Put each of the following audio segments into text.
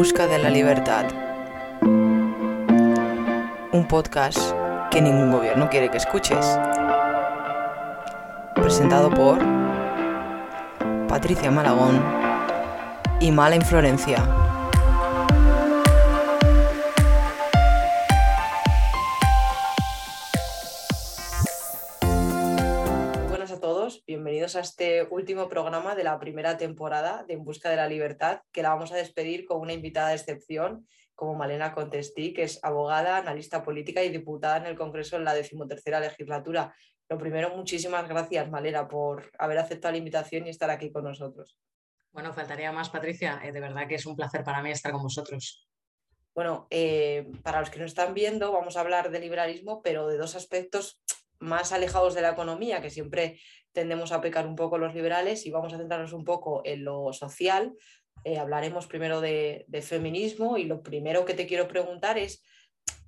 busca de la libertad. Un podcast que ningún gobierno quiere que escuches. Presentado por Patricia Malagón y Mala Inflorencia. A este último programa de la primera temporada de En Busca de la Libertad, que la vamos a despedir con una invitada de excepción como Malena Contestí, que es abogada, analista política y diputada en el Congreso en la decimotercera legislatura. Lo primero, muchísimas gracias, Malena, por haber aceptado la invitación y estar aquí con nosotros. Bueno, faltaría más, Patricia. Eh, de verdad que es un placer para mí estar con vosotros. Bueno, eh, para los que nos están viendo, vamos a hablar de liberalismo, pero de dos aspectos más alejados de la economía, que siempre tendemos a pecar un poco los liberales, y vamos a centrarnos un poco en lo social. Eh, hablaremos primero de, de, feminismo y lo primero que te quiero preguntar es,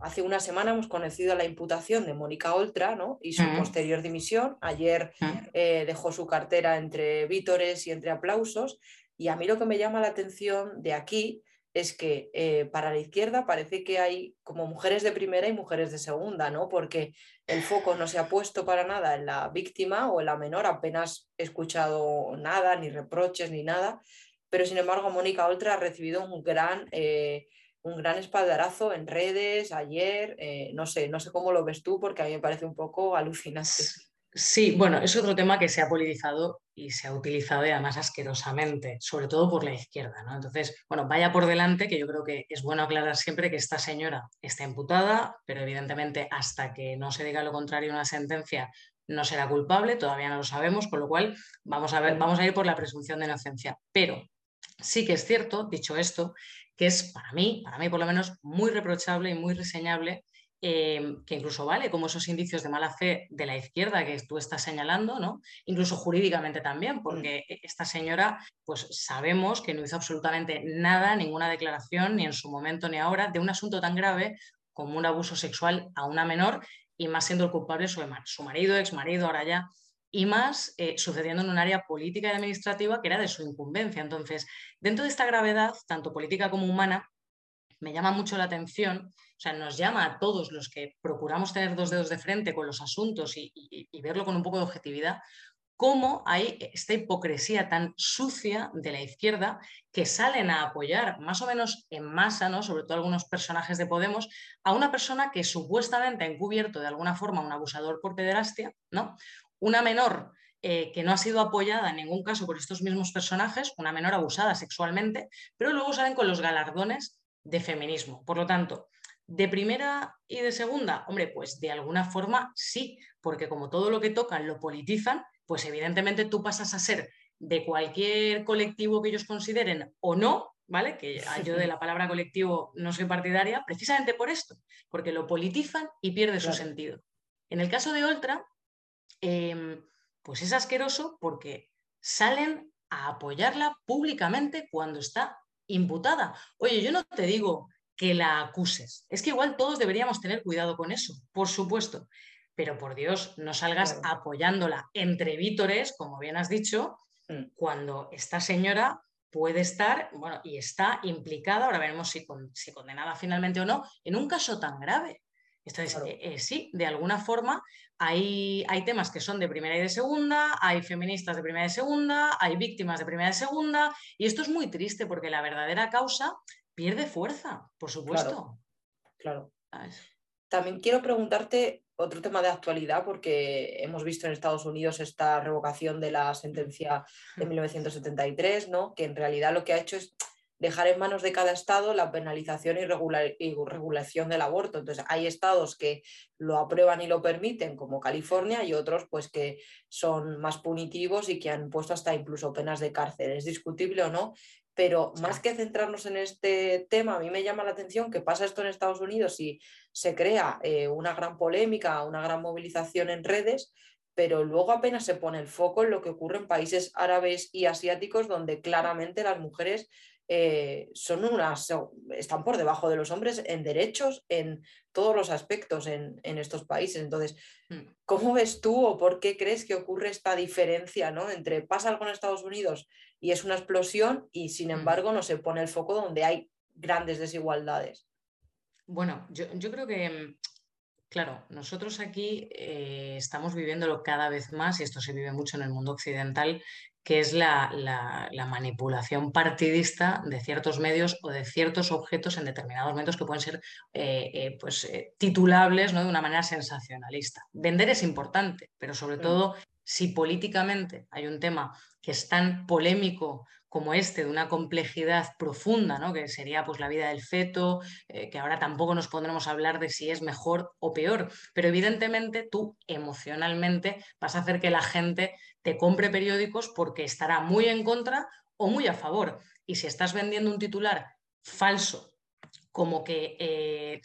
hace una semana hemos conocido la imputación de Mónica Oltra ¿no? y su mm. posterior dimisión. Ayer mm. eh, dejó su cartera entre vítores y entre aplausos. Y a mí lo que me llama la atención de aquí es que eh, para la izquierda parece que hay como mujeres de primera y mujeres de segunda, ¿no? Porque el foco no se ha puesto para nada en la víctima o en la menor, apenas he escuchado nada, ni reproches, ni nada, pero sin embargo Mónica Oltra ha recibido un gran, eh, un gran espaldarazo en redes ayer, eh, no sé, no sé cómo lo ves tú, porque a mí me parece un poco alucinante. Sí, bueno, es otro tema que se ha politizado y se ha utilizado y además asquerosamente, sobre todo por la izquierda. ¿no? Entonces, bueno, vaya por delante, que yo creo que es bueno aclarar siempre que esta señora está imputada, pero evidentemente hasta que no se diga lo contrario en una sentencia no será culpable, todavía no lo sabemos, con lo cual vamos a, ver, vamos a ir por la presunción de inocencia. Pero sí que es cierto, dicho esto, que es para mí, para mí por lo menos, muy reprochable y muy reseñable Em, que incluso vale como esos indicios de mala fe de la izquierda que tú estás señalando, ¿no? incluso jurídicamente también, mm. porque e, esta señora, pues sabemos que no hizo absolutamente nada, ninguna declaración, ni en su momento ni ahora, de un asunto tan grave como un abuso sexual a una menor, y más siendo el culpable su, su marido, ex marido, ahora ya, y más eh, sucediendo en un área política y administrativa que era de su incumbencia. Entonces, dentro de esta gravedad, tanto política como humana, me llama mucho la atención, o sea, nos llama a todos los que procuramos tener dos dedos de frente con los asuntos y, verlo con un poco de objetividad, cómo hay esta hipocresía tan sucia de la izquierda que salen a apoyar más o menos en masa, ¿no? sobre todo algunos personajes de Podemos, a una persona que supuestamente ha encubierto de alguna forma un abusador por pederastia, ¿no? una menor eh, que no ha sido apoyada en ningún caso por estos mismos personajes, una menor abusada sexualmente, pero luego salen con los galardones de feminismo. Por lo tanto, de primera y de segunda, hombre, pues de alguna forma sí, porque como todo lo que tocan lo politizan, pues evidentemente tú pasas a ser de cualquier colectivo que ellos consideren o no, ¿vale? Que yo de la palabra colectivo no soy partidaria, precisamente por esto, porque lo politizan y pierde su sentido. En el caso de Oltra, em, pues es asqueroso porque salen a apoyarla públicamente cuando está imputada. Oye, yo no te digo que la acuses, es que igual todos deberíamos tener cuidado con eso, por supuesto, pero por Dios, no salgas apoyándola entre vítores, como bien has dicho, mm. cuando esta señora puede estar, bueno, y está implicada, ahora veremos si, si condenada finalmente o no, en un caso tan grave. Entonces, eh, eh, sí, de alguna forma hay, hay, temas que son de primera y de segunda, hay feministas de primera y de segunda, hay víctimas de primera y de segunda, y esto es muy triste porque la verdadera causa pierde fuerza, por supuesto. Claro. También quiero preguntarte otro tema de actualidad, porque hemos visto en Estados Unidos esta revocación de la sentencia de 1973, ¿no? que en realidad lo que ha hecho es dejar en manos de cada estado la penalización y, regulación del aborto. Entonces, hay estados que lo aprueban y lo permiten, como California, y otros pues que son más punitivos y que han puesto hasta incluso penas de cárcel. Es discutible o no, pero más que centrarnos en este tema, a mí me llama la atención que pasa esto en Estados Unidos y se crea eh, una gran polémica, una gran movilización en redes, pero luego apenas se pone el foco en lo que ocurre en países árabes y asiáticos donde claramente las mujeres eh, son unas, están por debajo de los hombres en derechos, en todos los aspectos en, estos países. Entonces, mm. ¿cómo ves tú o por qué crees que ocurre esta diferencia ¿no? entre pasa algo en Estados Unidos y es una explosión y sin mm. embargo no se pone el foco donde hay grandes desigualdades. Bueno, yo, creo que, mm, claro, nosotros aquí eh, estamos viviéndolo cada vez más, y esto se vive mucho en el mundo occidental, que es la, manipulación partidista de ciertos medios o de ciertos objetos en determinados momentos que pueden ser eh, eh, pues, titulables ¿no? de una manera sensacionalista. Vender es importante, pero sobre todo si políticamente hay un tema que es tan polémico como este, de una complejidad profunda, ¿no? que sería pues, la vida del feto, eh, que ahora tampoco nos pondremos a hablar de si es mejor o peor, pero evidentemente tú emocionalmente vas a hacer que la gente te compre periódicos porque estará muy en contra o muy a favor. Y si estás vendiendo un titular falso, como que eh,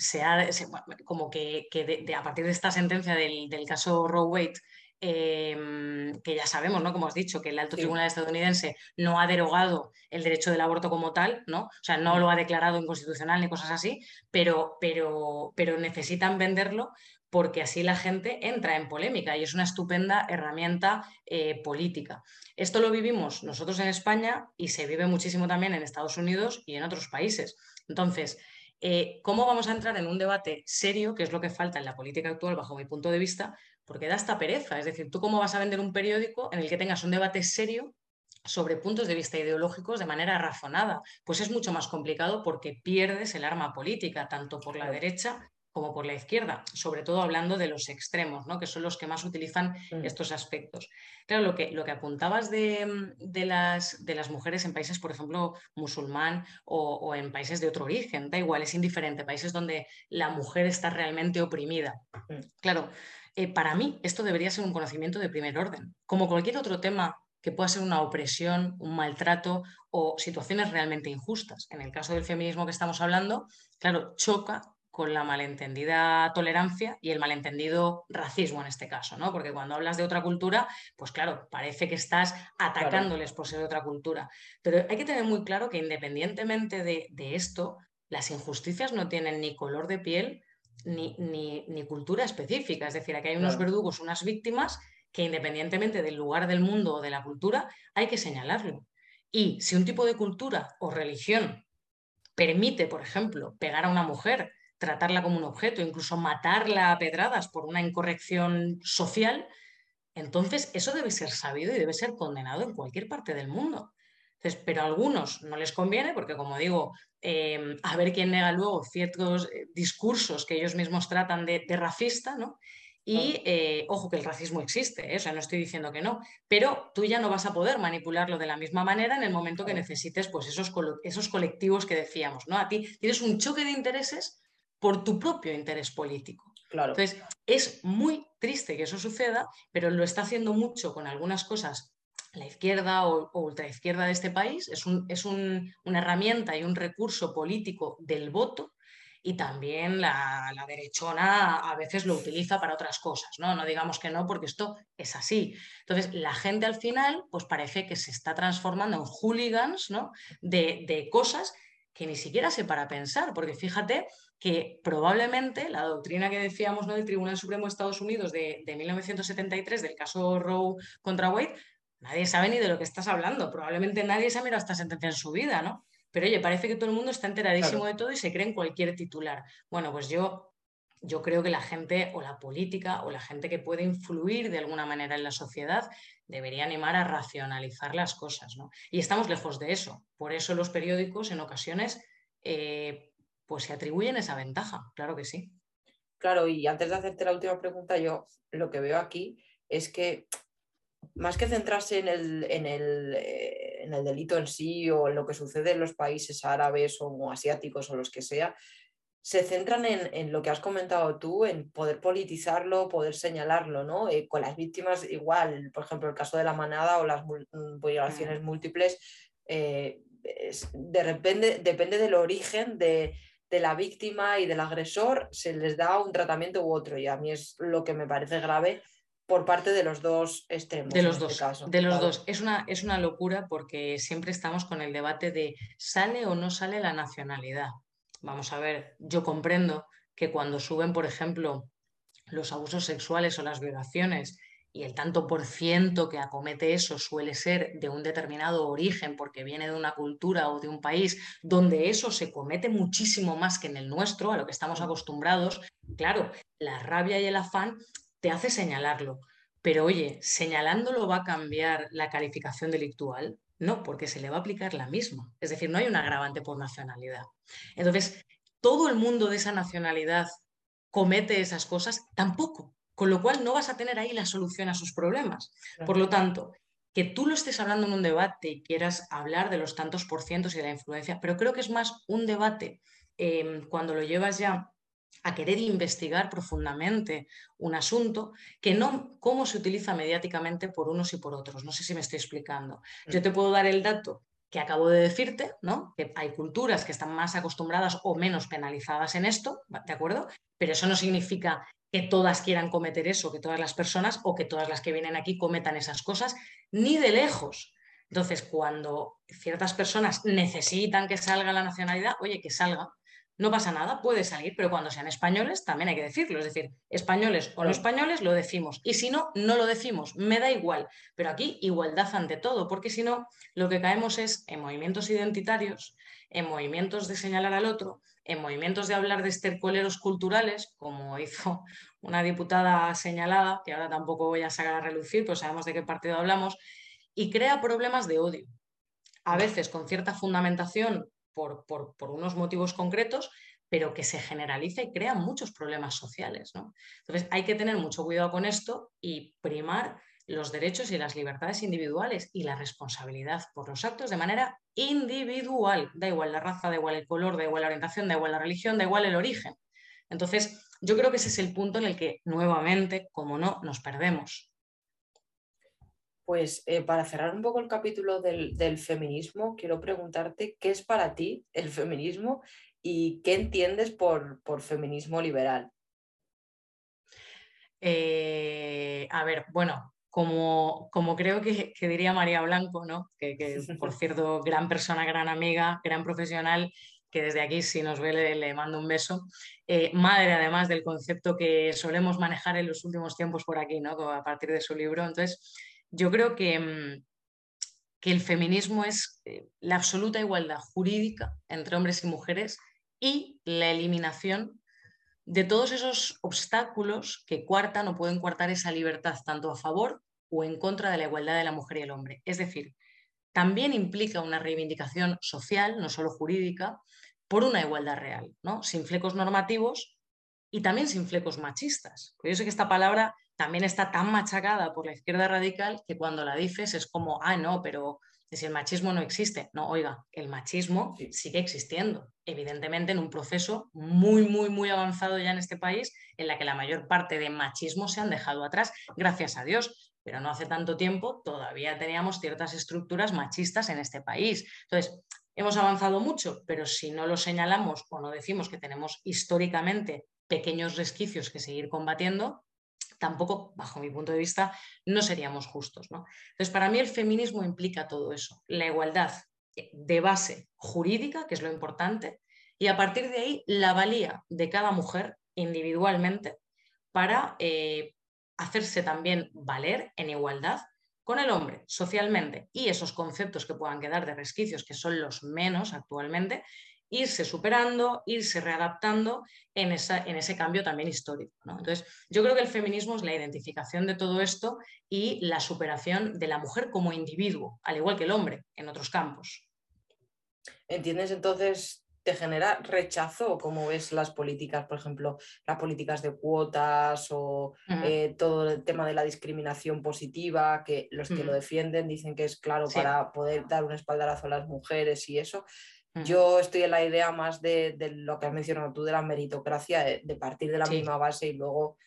como que, a partir de esta sentencia del, del caso Roe Wade, Em, que ya sabemos, ¿no? Como has dicho, que el alto tribunal estadounidense no ha derogado el derecho del aborto como tal, ¿no? O sea, no lo ha declarado inconstitucional ni cosas así, pero, pero, pero necesitan venderlo porque así la gente entra en polémica y es una estupenda herramienta eh, política. Esto lo vivimos nosotros en España y se vive muchísimo también en Estados Unidos y en otros países. Entonces, eh, ¿cómo vamos a entrar en un debate serio, que es lo que falta en la política actual bajo mi punto de vista, porque da esta pereza. Es decir, ¿tú cómo vas a vender un periódico en el que tengas un debate serio sobre puntos de vista ideológicos de manera razonada? Pues es mucho más complicado porque pierdes el arma política, tanto por la derecha como por la izquierda, sobre todo hablando de los extremos, ¿no? que son los que más utilizan mm. estos aspectos. Claro, lo que, lo que apuntabas de, las, de, las, mujeres en países, por ejemplo, musulmán o, en países de otro origen, da igual, es indiferente, países donde la mujer está realmente oprimida. Mm. Claro, eh, para mí esto debería ser un conocimiento de primer orden. Como cualquier otro tema que pueda ser una opresión, un maltrato o situaciones realmente injustas. En el caso del feminismo que estamos hablando, claro, choca con la malentendida tolerancia y el malentendido racismo en este caso, ¿no? Porque cuando hablas de otra cultura, pues claro, parece que estás atacándoles por ser de otra cultura. Pero hay que tener muy claro que independientemente de esto, las injusticias no tienen ni color de piel, ni, cultura específica. Es decir, aquí hay unos verdugos, unas víctimas que independientemente del lugar del mundo o de la cultura, hay que señalarlo. Y si un tipo de cultura o religión permite, por ejemplo, pegar a una mujer, tratarla como un objeto, incluso matarla a pedradas por una incorrección social, entonces eso debe ser sabido y debe ser condenado en cualquier parte del mundo pero a algunos no les conviene porque, como digo, em, a ver quién nega luego ciertos eh, discursos que ellos mismos tratan de, racista, ¿no? Y eh, ojo que el racismo existe, ¿eh? o sea, no estoy diciendo que no, pero tú ya no vas a poder manipularlo de la misma manera en el momento que necesites pues, esos, esos colectivos que decíamos, ¿no? A ti tienes un choque de intereses por tu propio interés político. Claro. Entonces, es muy triste que eso suceda, pero lo está haciendo mucho con algunas cosas la izquierda o, ultraizquierda de este país, es, una herramienta y un recurso político del voto y también la, derechona a veces lo utiliza para otras cosas, ¿no? No digamos que no, porque esto es así. Entonces, la gente al final, pues parece que se está transformando en hooligans, ¿no? De, cosas que ni siquiera se para pensar, porque fíjate que probablemente la doctrina que decíamos ¿no? del Tribunal Supremo de Estados Unidos de, de 1973, del caso Roe contra Wade, nadie sabe ni de lo que estás hablando. Probablemente nadie se ha mirado esta sentencia en su vida, ¿no? Pero oye, parece que todo el mundo está enteradísimo de todo y se cree en cualquier titular. Bueno, pues yo, yo creo que la gente o la política o la gente que puede influir de alguna manera en la sociedad debería animar a racionalizar las cosas, ¿no? Y estamos lejos de eso. Por eso los periódicos en ocasiones eh, pues se atribuyen esa ventaja, claro que sí. Claro, y antes de hacerte la última pregunta, yo lo que veo aquí es que más que centrarse en el, eh, en, el, delito en sí o en lo que sucede en los países árabes o asiáticos o los que sea, se centran en, lo que has comentado tú, en poder politizarlo, poder señalarlo, ¿no? Eh, con las víctimas igual, por ejemplo, el caso de la manada o las mm, violaciones mm. múltiples, eh, de repente, depende del origen de, de la víctima y del agresor, se les da un tratamiento u otro. Y a mí es lo que me parece grave por parte de los dos extremos. De los este dos. de los dos. Es una, es una locura porque siempre estamos con el debate de ¿sale o no sale la nacionalidad? Vamos a ver, yo comprendo que cuando suben, por ejemplo, los abusos sexuales o las violaciones y el tanto por ciento que acomete eso suele ser de un determinado origen porque viene de una cultura o de un país donde eso se comete muchísimo más que en el nuestro, a lo que estamos acostumbrados, claro, la rabia y el afán te hace señalarlo. Pero oye, señalándolo va a cambiar la calificación delictual. No, porque se le va a aplicar la misma. Es decir, no hay un agravante por nacionalidad. Entonces, todo el mundo de esa nacionalidad comete esas cosas, tampoco. Con lo cual no vas a tener ahí la solución a sus problemas. Por lo tanto, que tú lo estés hablando en un debate y quieras hablar de los tantos por cientos y de la influencia, pero creo que es más un debate em, cuando lo llevas ya a querer investigar profundamente un asunto que no cómo se utiliza mediáticamente por unos y por otros. No sé si me estoy explicando. Yo te puedo dar el dato que acabo de decirte, ¿no? Que hay culturas que están más acostumbradas o menos penalizadas en esto, ¿de acuerdo? Pero eso no significa que todas quieran cometer eso, que todas las personas o que todas las que vienen aquí cometan esas cosas, ni de lejos. Entonces, cuando ciertas personas necesitan que salga la nacionalidad, oye, que salga, no pasa nada, puede salir, pero cuando sean españoles también hay que decirlo. Es decir, españoles o no españoles lo decimos. Y si no, no lo decimos. Me da igual. Pero aquí igualdad ante todo, porque si no, lo que caemos es en movimientos identitarios, en movimientos de señalar al otro, en movimientos de hablar de estercoleros culturales, como hizo una diputada señalada, que ahora tampoco voy a sacar a relucir, pues sabemos de qué partido hablamos, y crea problemas de odio. A veces con cierta fundamentación por, unos motivos concretos, pero que se generaliza y crea muchos problemas sociales. Entonces hay que tener mucho cuidado con esto y primar los derechos y las libertades individuales y la responsabilidad por los actos de manera individual. Da igual la raza, da igual el color, da igual la orientación, da igual la religión, da igual el origen. Entonces, yo creo que ese es el punto en el que nuevamente, como no, nos perdemos. Pues eh, para cerrar un poco el capítulo del, feminismo, quiero preguntarte qué es para ti el feminismo y qué entiendes por, feminismo liberal. Eh, a ver, bueno, como, como creo que, diría María Blanco, ¿no? que, por cierto, gran persona, gran amiga, gran profesional, que desde aquí, si nos ve, le, mando un beso. Eh, madre, además, del concepto que solemos manejar en los últimos tiempos por aquí, ¿no? a partir de su libro. Entonces, yo creo que, mm, que el feminismo es eh, la absoluta igualdad jurídica entre hombres y mujeres y la eliminación de todos esos obstáculos que cuartan o pueden cuartar esa libertad tanto a favor o en contra de la igualdad de la mujer y el hombre. Es decir, también implica una reivindicación social, no solo jurídica, por una igualdad real, ¿no? sin flecos normativos y también sin flecos machistas. yo sé que esta palabra también está tan machacada por la izquierda radical que cuando la dices es como, ah, no, pero si el machismo no existe. No, oiga, el machismo sigue existiendo, evidentemente en un proceso muy, muy, muy avanzado ya en este país, en la que la mayor parte de machismo se han dejado atrás, gracias a Dios. Pero no hace tanto tiempo todavía teníamos ciertas estructuras machistas en este país. Entonces, hemos avanzado mucho, pero si no lo señalamos o no decimos que tenemos históricamente pequeños resquicios que seguir combatiendo, tampoco, bajo mi punto de vista, no seríamos justos. ¿no? Entonces, para mí el feminismo implica todo eso, la igualdad de base jurídica, que es lo importante, y a partir de ahí la valía de cada mujer individualmente para eh, hacerse también valer en igualdad con el hombre socialmente y esos conceptos que puedan quedar de resquicios, que son los menos actualmente, irse superando, irse readaptando en, esa, en ese cambio también histórico. Entonces, yo creo que el feminismo es la identificación de todo esto y la superación de la mujer como individuo, al igual que el hombre en otros campos. ¿Entiendes entonces? ¿Te genera rechazo cómo ves las políticas, por ejemplo, las políticas de cuotas o eh, todo el tema de la discriminación positiva, que los que lo defienden dicen que es claro para poder dar un espaldarazo a las mujeres y eso? Yo estoy en la idea más de, lo que has mencionado tú de la meritocracia, de, partir de la misma base y luego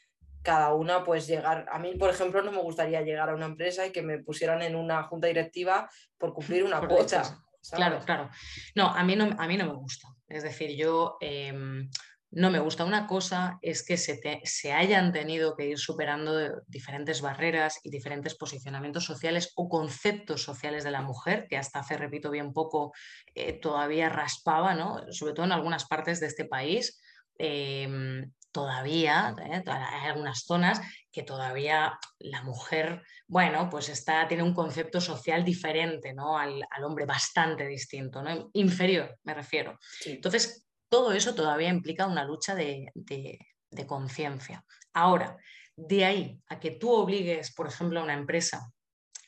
cada una pues llegar. A mí, por ejemplo, no me gustaría llegar a una empresa y que me pusieran en una junta directiva por cumplir una cuota. Claro, claro. No, a mí no, a mí no me gusta. Es decir, yo em, no me gusta. Una cosa es que se, se, hayan tenido que ir superando diferentes barreras y diferentes posicionamientos sociales o conceptos sociales de la mujer, que hasta hace, repito, bien poco eh, todavía raspaba, ¿no? sobre todo en algunas partes de este país. Em, todavía, ¿eh? hay algunas zonas que todavía la mujer, bueno, pues está, tiene un concepto social diferente ¿no? al, hombre, bastante distinto, ¿no? inferior, me refiero. Entonces, todo eso todavía implica una lucha de, conciencia. Ahora, de ahí a que tú obligues, por ejemplo, a una empresa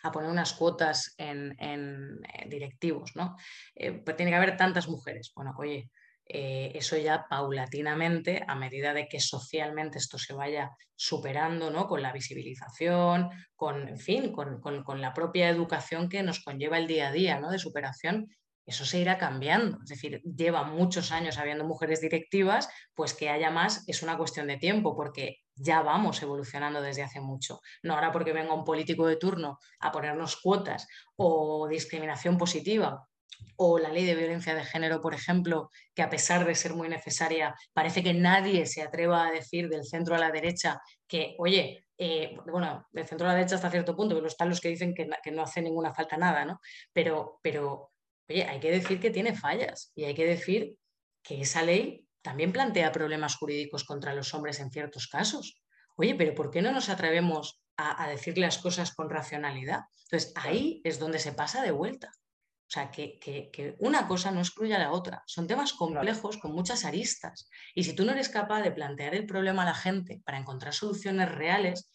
a poner unas cuotas en, eh, directivos, ¿no? Eh, pues tiene que haber tantas mujeres. Bueno, oye, eh, eso ya paulatinamente, a medida de que socialmente esto se vaya superando, ¿no? Con la visibilización, con, en fin, con, la propia educación que nos conlleva el día a día, ¿no? De superación, eso se irá cambiando. Es decir, lleva muchos años habiendo mujeres directivas, pues que haya más es una cuestión de tiempo, porque ya vamos evolucionando desde hace mucho. No ahora porque venga un político de turno a ponernos cuotas o discriminación positiva o la ley de violencia de género, por ejemplo, que a pesar de ser muy necesaria, parece que nadie se atreva a decir del centro a la derecha que, oye, eh, bueno, del centro a la derecha hasta cierto punto, pero están los que dicen que, que no hace ninguna falta nada, ¿no? Pero, pero, oye, hay que decir que tiene fallas y hay que decir que esa ley también plantea problemas jurídicos contra los hombres en ciertos casos. Oye, pero ¿por qué no nos atrevemos a, decir las cosas con racionalidad? Entonces, ahí es donde se pasa de vuelta. O sea, que, que, una cosa no excluye a la otra. Son temas complejos con muchas aristas. Y si tú no eres capaz de plantear el problema a la gente para encontrar soluciones reales,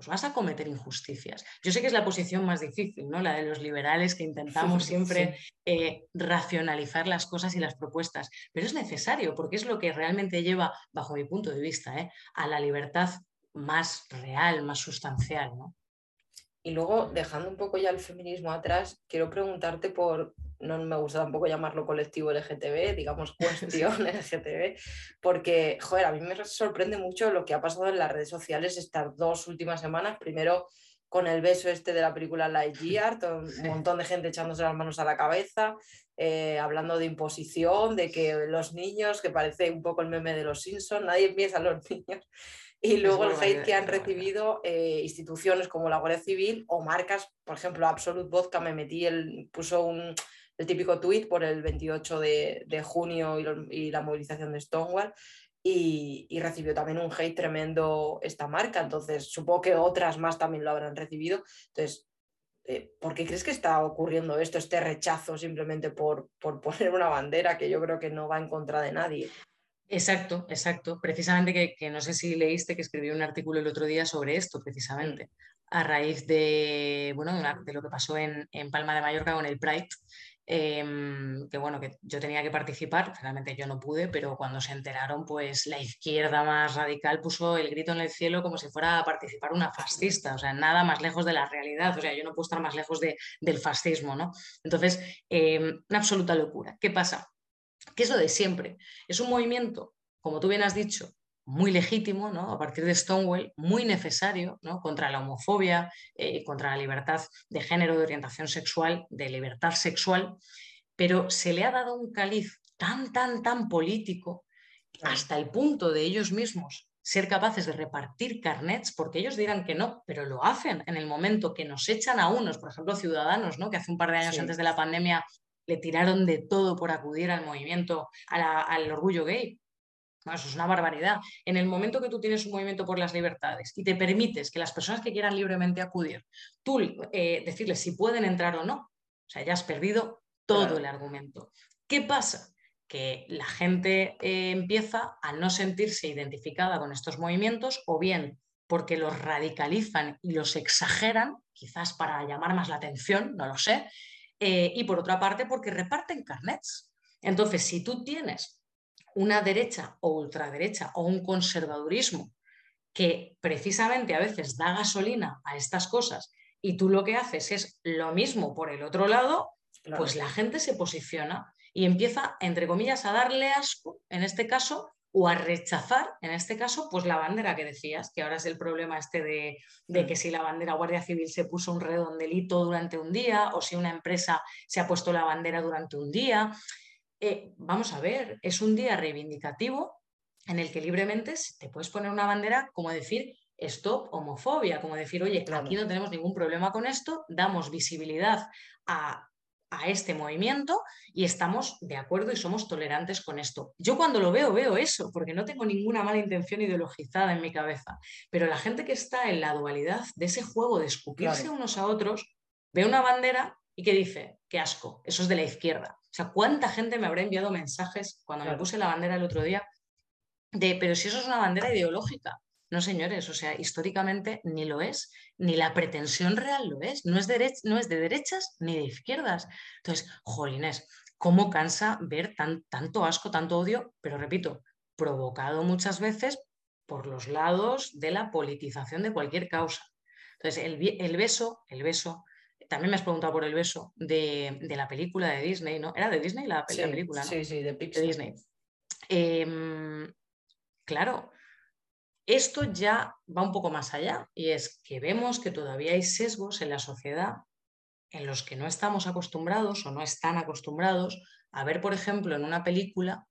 pues vas a cometer injusticias. Yo sé que es la posición más difícil, ¿no? La de los liberales que intentamos siempre eh, racionalizar las cosas y las propuestas, pero es necesario porque es lo que realmente lleva, bajo mi punto de vista, ¿eh? a la libertad más real, más sustancial, ¿no? Y luego, dejando un poco ya el feminismo atrás, quiero preguntarte por, no me gusta tampoco llamarlo colectivo LGTB, digamos cuestión LGTB, porque, joder, a mí me sorprende mucho lo que ha pasado en las redes sociales estas dos últimas semanas. Primero, con el beso este de la película Lightyear, un montón de gente echándose las manos a la cabeza, eh, hablando de imposición, de que los niños, que parece un poco el meme de los Simpsons, nadie piensa en los niños. Y luego el hate que han recibido eh, instituciones como la Guardia Civil o marcas, por ejemplo, Absolute Vodka me metí, el, puso un, el típico tweet por el 28 de, de junio y, la movilización de Stonewall y, y, recibió también un hate tremendo esta marca, entonces supongo que otras más también lo habrán recibido. Entonces, eh, ¿por qué crees que está ocurriendo esto, este rechazo simplemente por, por poner una bandera que yo creo que no va en contra de nadie? Exacto, exacto. Precisamente que, no sé si leíste que escribí un artículo el otro día sobre esto, precisamente, a raíz de, bueno, de lo que pasó en, Palma de Mallorca con el Pride. Em, que bueno, que yo tenía que participar, finalmente yo no pude, pero cuando se enteraron, pues la izquierda más radical puso el grito en el cielo como si fuera a participar una fascista, o sea, nada más lejos de la realidad, o sea, yo no puedo estar más lejos de, del fascismo, ¿no? Entonces, em, una absoluta locura. ¿Qué pasa? Que es lo de siempre. Es un movimiento, como tú bien has dicho, muy legítimo, ¿no? a partir de Stonewall, muy necesario ¿no? contra la homofobia, eh, contra la libertad de género, de orientación sexual, de libertad sexual, pero se le ha dado un caliz tan, tan, tan político hasta el punto de ellos mismos ser capaces de repartir carnets, porque ellos dirán que no, pero lo hacen en el momento que nos echan a unos, por ejemplo, ciudadanos, ¿no? que hace un par de años antes de la pandemia le tiraron de todo por acudir al movimiento, al orgullo gay. eso es una barbaridad. En el momento que tú tienes un movimiento por las libertades y te permites que las personas que quieran libremente acudir, tú eh, decirles si pueden entrar o no, o sea, ya has perdido todo el argumento. ¿Qué pasa? Que la gente eh, empieza a no sentirse identificada con estos movimientos o bien porque los radicalizan y los exageran, quizás para llamar más la atención, no lo sé, eh, y por otra parte porque reparten carnets. Entonces, si tú tienes una derecha o ultraderecha o un conservadurismo que precisamente a veces da gasolina a estas cosas y tú lo que haces es lo mismo por el otro lado, pues la gente se posiciona y empieza, entre comillas, a darle asco, en este caso, o a rechazar, en este caso, pues la bandera que decías, que ahora es el problema este de, de, que si la bandera Guardia Civil se puso un redondelito durante un día o si una empresa se ha puesto la bandera durante un día. Eh, vamos a ver, es un día reivindicativo en el que libremente te puedes poner una bandera como decir stop homofobia, como decir, oye, aquí no tenemos ningún problema con esto, damos visibilidad a a este movimiento y estamos de acuerdo y somos tolerantes con esto. Yo cuando lo veo, veo eso, porque no tengo ninguna mala intención ideologizada en mi cabeza, pero la gente que está en la dualidad de ese juego de escupirse unos a otros, ve una bandera y que dice, qué asco, eso es de la izquierda. O sea, ¿cuánta gente me habrá enviado mensajes cuando me puse la bandera el otro día de, pero si eso es una bandera ideológica? No, señores, o sea, históricamente ni lo es, ni la pretensión real lo es. No es, de, no es de derechas ni de izquierdas. Entonces, jolines, ¿cómo cansa ver tan, tanto asco, tanto odio? Pero repito, provocado muchas veces por los lados de la politización de cualquier causa. Entonces, el, beso, el beso, también me has preguntado por el beso de, la película de Disney, ¿no? ¿Era de Disney la, película? Sí, sí, de, de Disney. Em, claro, esto ya va un poco más allá y es que vemos que todavía hay sesgos en la sociedad en los que no estamos acostumbrados o no están acostumbrados a ver, por ejemplo, en una película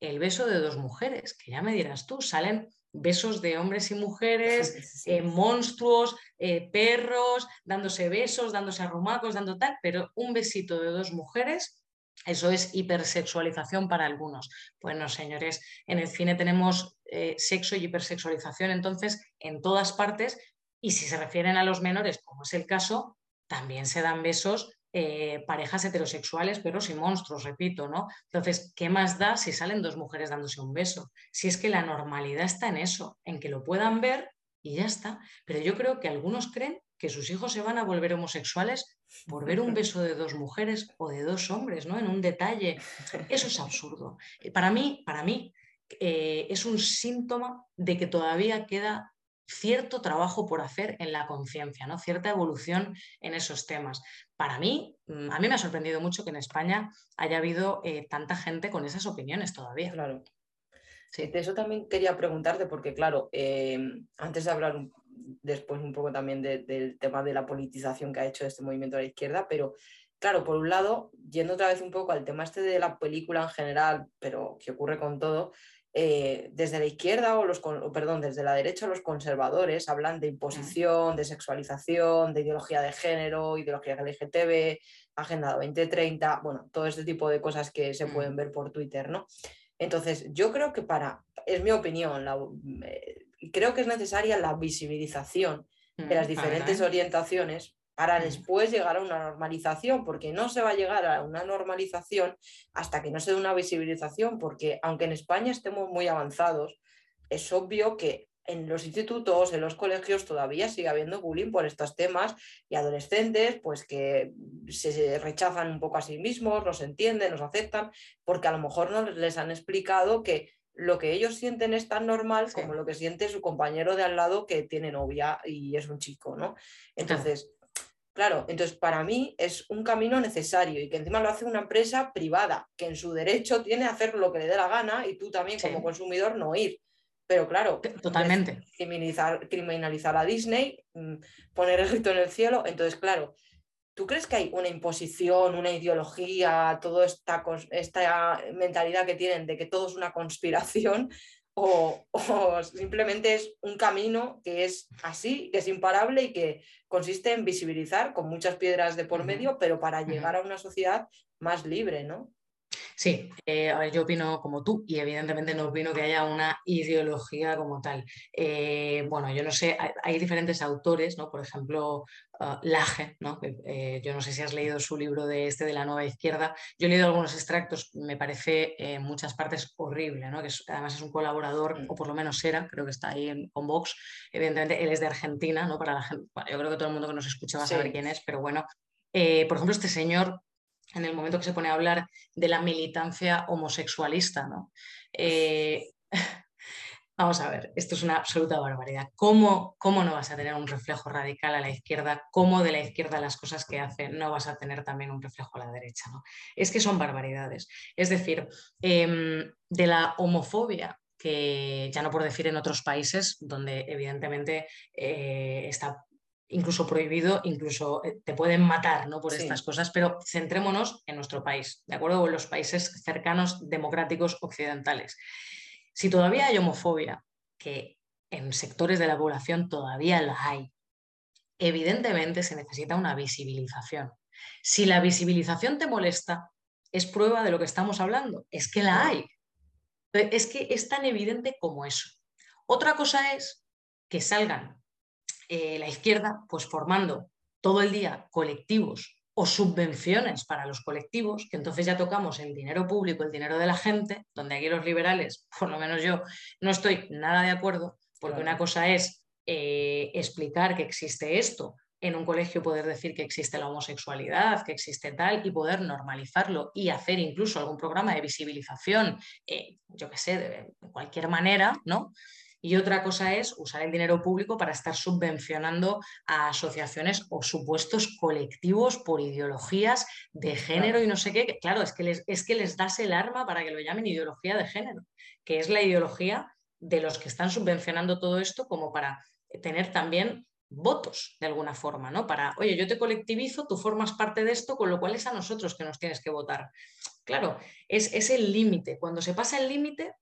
el beso de dos mujeres, que ya me dirás tú, salen besos de hombres y mujeres, eh, monstruos, eh, perros, dándose besos, dándose arrumacos, dando tal, pero un besito de dos mujeres eso es hipersexualización para algunos. Bueno, señores, en el cine tenemos eh, sexo y hipersexualización entonces en todas partes y si se refieren a los menores, como es el caso, también se dan besos eh, parejas heterosexuales, pero sin monstruos, repito, ¿no? Entonces, ¿qué más da si salen dos mujeres dándose un beso? Si es que la normalidad está en eso, en que lo puedan ver y ya está. Pero yo creo que algunos creen que sus hijos se van a volver homosexuales por ver un beso de dos mujeres o de dos hombres, ¿no? En un detalle. Eso es absurdo. Eh, para mí, para mí, eh, es un síntoma de que todavía queda cierto trabajo por hacer en la conciencia, ¿no? Cierta evolución en esos temas. Para mí, mm, a mí me ha sorprendido mucho que en España haya habido eh, tanta gente con esas opiniones todavía. Claro. Sí, de eso también quería preguntarte, porque claro, antes de hablar un después un poco también del tema de la politización que ha hecho este movimiento de la izquierda, pero claro, por un lado, yendo otra vez un poco al tema este de la película en general, pero que ocurre con todo, eh, desde la izquierda o los, perdón, desde la derecha los conservadores hablan de imposición, de sexualización, de ideología de género, ideología LGTB, Agenda 2030, bueno, todo este tipo de cosas que se mm. pueden ver por Twitter, ¿no? Entonces, yo creo que para, es mi opinión, la, eh, creo que es necesaria la visibilización de las mm, diferentes orientaciones para después llegar a una normalización, porque no se va a llegar a una normalización hasta que no se dé una visibilización, porque aunque en España estemos muy avanzados, es obvio que en los institutos, en los colegios todavía sigue habiendo bullying por estos temas y adolescentes pues que se rechazan un poco a sí mismos, los entienden, los aceptan, porque a lo mejor no les han explicado que lo que ellos sienten es tan normal como lo que siente su compañero de al lado que tiene novia y es un chico, ¿no? Entonces, claro, entonces para mí es un camino necesario y que encima lo hace una empresa privada, que en su derecho tiene a hacer lo que le dé la gana y tú también como consumidor no ir. Pero claro, totalmente. Criminalizar, criminalizar a Disney, mm, poner el grito en el cielo, entonces claro, ¿Tú crees que hay una imposición, una ideología, toda esta, esta mentalidad que tienen de que todo es una conspiración? O, simplemente es un camino que es así, que es imparable y que consiste en visibilizar con muchas piedras de por medio, pero para llegar a una sociedad más libre, ¿no? Sí, eh, yo opino como tú y evidentemente no opino que haya una ideología como tal. Eh, bueno, yo no sé, hay, diferentes autores, ¿no? Por ejemplo, uh, Laje, ¿no? Eh, yo no sé si has leído su libro de este de la nueva izquierda. Yo he leído algunos extractos, me parece en muchas partes horrible, ¿no? Que además es un colaborador, mm. o por lo menos era, creo que está ahí en, con Vox. Evidentemente, él es de Argentina, ¿no? Para la gente, yo creo que todo el mundo que nos escucha va a saber quién es, pero bueno. por ejemplo, este señor en el momento que se pone a hablar de la militancia homosexualista. ¿no? Eh, vamos a ver, esto es una absoluta barbaridad. ¿Cómo, ¿Cómo, no vas a tener un reflejo radical a la izquierda? ¿Cómo de la izquierda las cosas que hace no vas a tener también un reflejo a la derecha? Es que son barbaridades. Es decir, em, de la homofobia que ya no por decir en otros países donde evidentemente eh, está incluso prohibido, incluso eh, te pueden matar ¿no? por estas cosas, pero centrémonos en nuestro país, ¿de acuerdo? en los países cercanos, democráticos, occidentales. Si todavía hay homofobia, que en sectores de la población todavía la hay, evidentemente se necesita una visibilización. Si la visibilización te molesta, es prueba de lo que estamos hablando. Es que la hay. Es que es tan evidente como eso. Otra cosa es que salgan eh, la izquierda pues formando todo el día colectivos o subvenciones para los colectivos, que entonces ya tocamos el dinero público, el dinero de la gente, donde aquí los liberales, por lo menos yo, no estoy nada de acuerdo, porque una cosa es eh, explicar que existe esto, en un colegio poder decir que existe la homosexualidad, que existe tal, y poder normalizarlo y hacer incluso algún programa de visibilización, eh, yo qué sé, de cualquier manera, ¿no? Y otra cosa es usar el dinero público para estar subvencionando a asociaciones o supuestos colectivos por ideologías de género y no sé qué. Claro, es que, les, es que les das el arma para que lo llamen ideología de género, que es la ideología de los que están subvencionando todo esto como para tener también votos de alguna forma, ¿no? Para, oye, yo te colectivizo, tú formas parte de esto, con lo cual es a nosotros que nos tienes que votar. Claro, es, es el límite. Cuando se pasa el límite,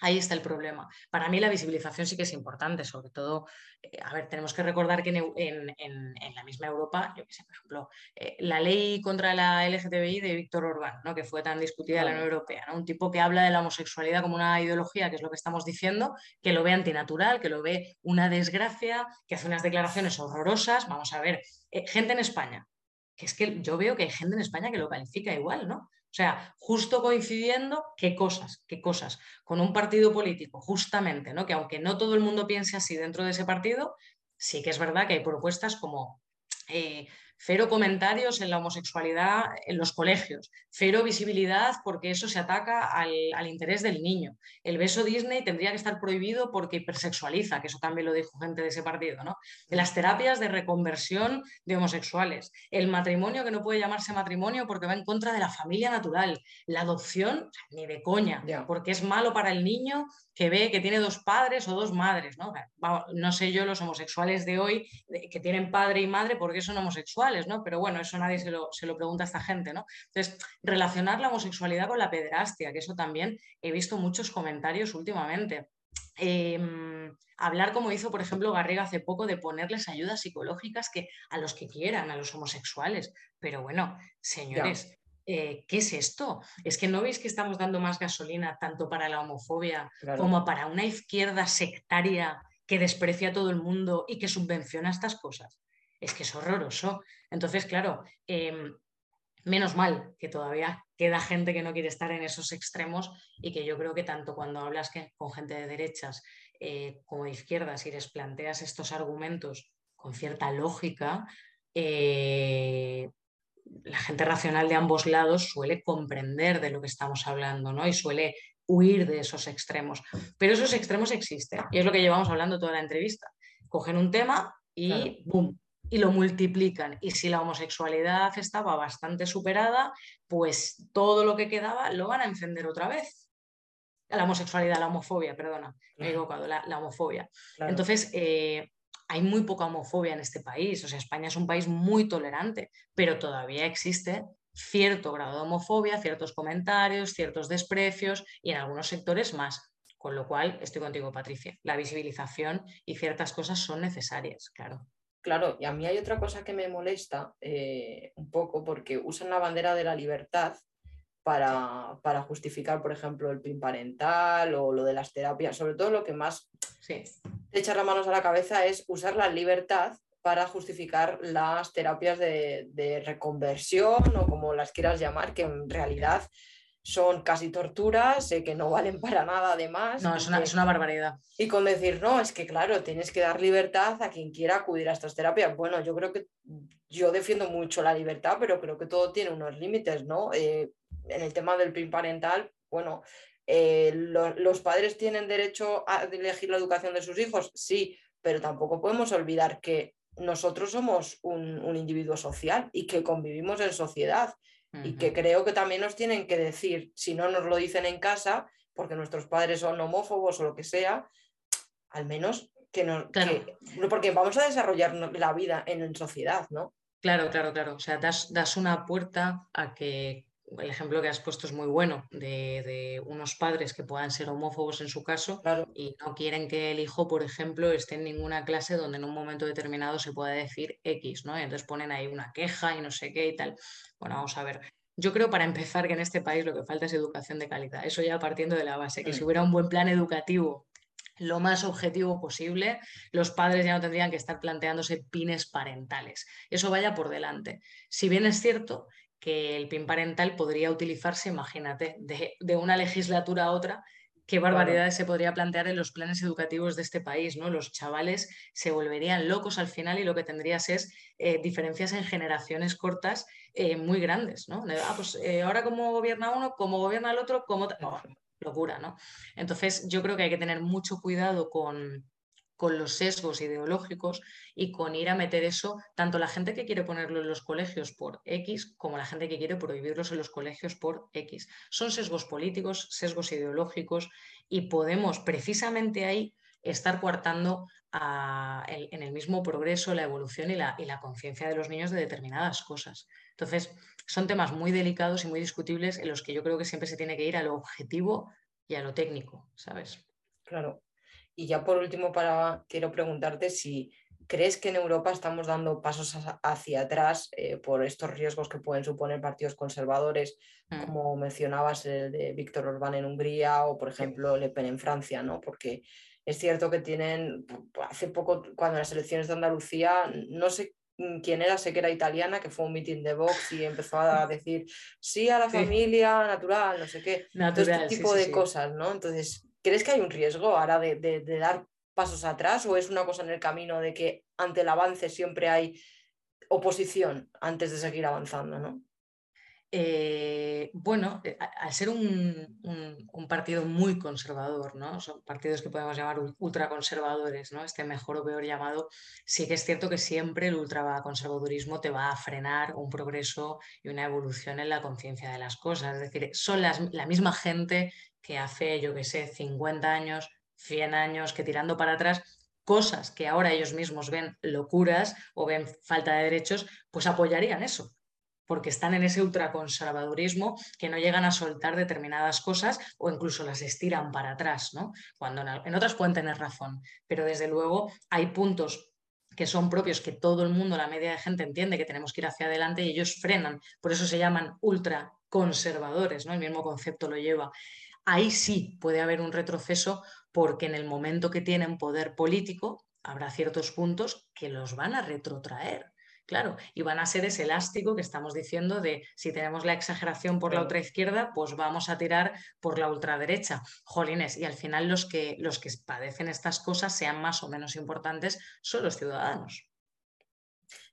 Ahí está el problema. Para mí la visibilización sí que es importante, sobre todo, eh, a ver, tenemos que recordar que en, la misma Europa, yo qué sé, por ejemplo, eh, la ley contra la LGTBI de Víctor Orbán, ¿no? que fue tan discutida en la Unión Europea, un tipo que habla de la homosexualidad como una ideología, que es lo que estamos diciendo, que lo ve antinatural, que lo ve una desgracia, que hace unas declaraciones horrorosas. Vamos a ver, eh, gente en España, que es que yo veo que hay gente en España que lo califica igual, ¿no? O sea, justo coincidiendo, ¿qué cosas? ¿Qué cosas? Con un partido político, justamente, ¿no? Que aunque no todo el mundo piense así dentro de ese partido, sí que es verdad que hay propuestas como eh, cero comentarios en la homosexualidad en los colegios, cero visibilidad porque eso se ataca al, interés del niño. El beso Disney tendría que estar prohibido porque hipersexualiza, que eso también lo dijo gente de ese partido, ¿no? Las terapias de reconversión de homosexuales, el matrimonio que no puede llamarse matrimonio porque va en contra de la familia natural, la adopción, ni de coña, porque es malo para el niño que ve que tiene dos padres o dos madres, ¿no? no sé yo los homosexuales de hoy que tienen padre y madre porque son homosexuales, ¿no? Pero bueno, eso nadie se lo, pregunta a esta gente, ¿no? Entonces, relacionar la homosexualidad con la pederastia, que eso también he visto muchos comentarios últimamente. Em, hablar como hizo, por ejemplo, Garriga hace poco, de ponerles ayudas psicológicas que, a los que quieran, a los homosexuales. Pero bueno, señores, eh, ¿qué es esto? Es que no veis que estamos dando más gasolina tanto para la homofobia como para una izquierda sectaria que desprecia a todo el mundo y que subvenciona estas cosas. Es que es horroroso. Entonces, claro, em, menos mal que todavía queda gente que no quiere estar en esos extremos y que yo creo que tanto cuando hablas con gente de derechas eh, como de izquierdas y les planteas estos argumentos con cierta lógica, eh, la gente racional de ambos lados suele comprender de lo que estamos hablando, ¿no? Y suele huir de esos extremos. Pero esos extremos existen y es lo que llevamos hablando toda la entrevista. Cogen un tema y ¡boom! Y lo multiplican. Y si la homosexualidad estaba bastante superada, pues todo lo que quedaba lo van a encender otra vez. La homosexualidad, la homofobia, perdona, me he equivocado, la, homofobia. Entonces, eh, hay muy poca homofobia en este país. O sea, España es un país muy tolerante, pero todavía existe cierto grado de homofobia, ciertos comentarios, ciertos desprecios y en algunos sectores más. Con lo cual, estoy contigo, Patricia. La visibilización y ciertas cosas son necesarias, claro. Claro, y a mí hay otra cosa que me molesta eh, un poco porque usan la bandera de la libertad para, para, justificar, por ejemplo, el PIN parental o lo de las terapias. Sobre todo lo que más sí. te echa las manos a la cabeza es usar la libertad para justificar las terapias de, de, reconversión o como las quieras llamar, que en realidad son casi torturas, eh, que no valen para nada además. No, es una, es una, barbaridad. Y con decir, no, es que claro, tienes que dar libertad a quien quiera acudir a estas terapias. Bueno, yo creo que yo defiendo mucho la libertad, pero creo que todo tiene unos límites, ¿no? Eh, en el tema del PIN parental, bueno, eh, los padres tienen derecho a elegir la educación de sus hijos, sí, pero tampoco podemos olvidar que nosotros somos un, un individuo social y que convivimos en sociedad y que creo que también nos tienen que decir, si no nos lo dicen en casa, porque nuestros padres son homófobos o lo que sea, al menos que no, porque vamos a desarrollar la vida en, sociedad, ¿no? Claro, claro, claro. O sea, das, das una puerta a que el ejemplo que has puesto es muy bueno, de, unos padres que puedan ser homófobos en su caso y no quieren que el hijo, por ejemplo, esté en ninguna clase donde en un momento determinado se pueda decir X, ¿no? Y entonces ponen ahí una queja y no sé qué y tal. Bueno, vamos a ver. Yo creo para empezar que en este país lo que falta es educación de calidad. Eso ya partiendo de la base, que si hubiera un buen plan educativo lo más objetivo posible, los padres ya no tendrían que estar planteándose pines parentales. Eso vaya por delante. Si bien es cierto que el PIN parental podría utilizarse, imagínate, de, una legislatura a otra, qué barbaridades se podría plantear en los planes educativos de este país, ¿no? Los chavales se volverían locos al final y lo que tendrías es eh, diferencias en generaciones cortas eh, muy grandes, ¿no? ah, pues eh, ahora como gobierna uno, como gobierna el otro, como... locura, ¿no? Entonces yo creo que hay que tener mucho cuidado con, con los sesgos ideológicos y con ir a meter eso, tanto la gente que quiere ponerlo en los colegios por X como la gente que quiere prohibirlos en los colegios por X. Son sesgos políticos, sesgos ideológicos y podemos precisamente ahí estar coartando en el mismo progreso, la evolución y la, y la conciencia de los niños de determinadas cosas. Entonces, son temas muy delicados y muy discutibles en los que yo creo que siempre se tiene que ir a lo objetivo y a lo técnico, ¿sabes? Claro, y ya por último, para, quiero preguntarte si crees que en Europa estamos dando pasos hacia atrás eh, por estos riesgos que pueden suponer partidos conservadores, mm. como mencionabas el de Víctor Orbán en Hungría o, por ejemplo, Le Pen en Francia, ¿no? Porque es cierto que tienen, hace poco, cuando las elecciones de Andalucía, no sé quién era, sé que era italiana, que fue un meeting de Vox y empezó a decir sí a la familia natural, no sé qué, natural, todo este tipo de cosas, ¿no? Entonces, ¿Crees que hay un riesgo ahora de, dar pasos atrás o es una cosa en el camino de que ante el avance siempre hay oposición antes de seguir avanzando? ¿no? Eh, bueno, eh, al ser un, partido muy conservador, ¿no? Son partidos que podemos llamar ultraconservadores, ¿no? Este mejor o peor llamado, sí que es cierto que siempre el ultraconservadurismo te va a frenar un progreso y una evolución en la conciencia de las cosas. Es decir, son la misma gente que hace, yo que sé, 50 años, 100 años, que tirando para atrás, cosas que ahora ellos mismos ven locuras o ven falta de derechos, pues apoyarían eso, porque están en ese ultraconservadurismo que no llegan a soltar determinadas cosas o incluso las estiran para atrás, ¿no? Cuando en otras pueden tener razón, pero desde luego hay puntos que son propios, que todo el mundo, la media de gente entiende que tenemos que ir hacia adelante y ellos frenan, por eso se llaman ultraconservadores, ¿no? El mismo concepto lo lleva ahí sí puede haber un retroceso porque en el momento que tienen poder político habrá ciertos puntos que los van a retrotraer. Claro, y van a ser ese elástico que estamos diciendo de si tenemos la exageración por la otra izquierda, pues vamos a tirar por la ultraderecha. Jolines, y al final los que, los que padecen estas cosas, sean más o menos importantes, son los ciudadanos.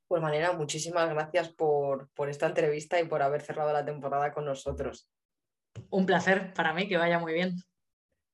Pues manera, muchísimas gracias por, por esta entrevista y por haber cerrado la temporada con nosotros. Un placer para mí, que vaya muy bien.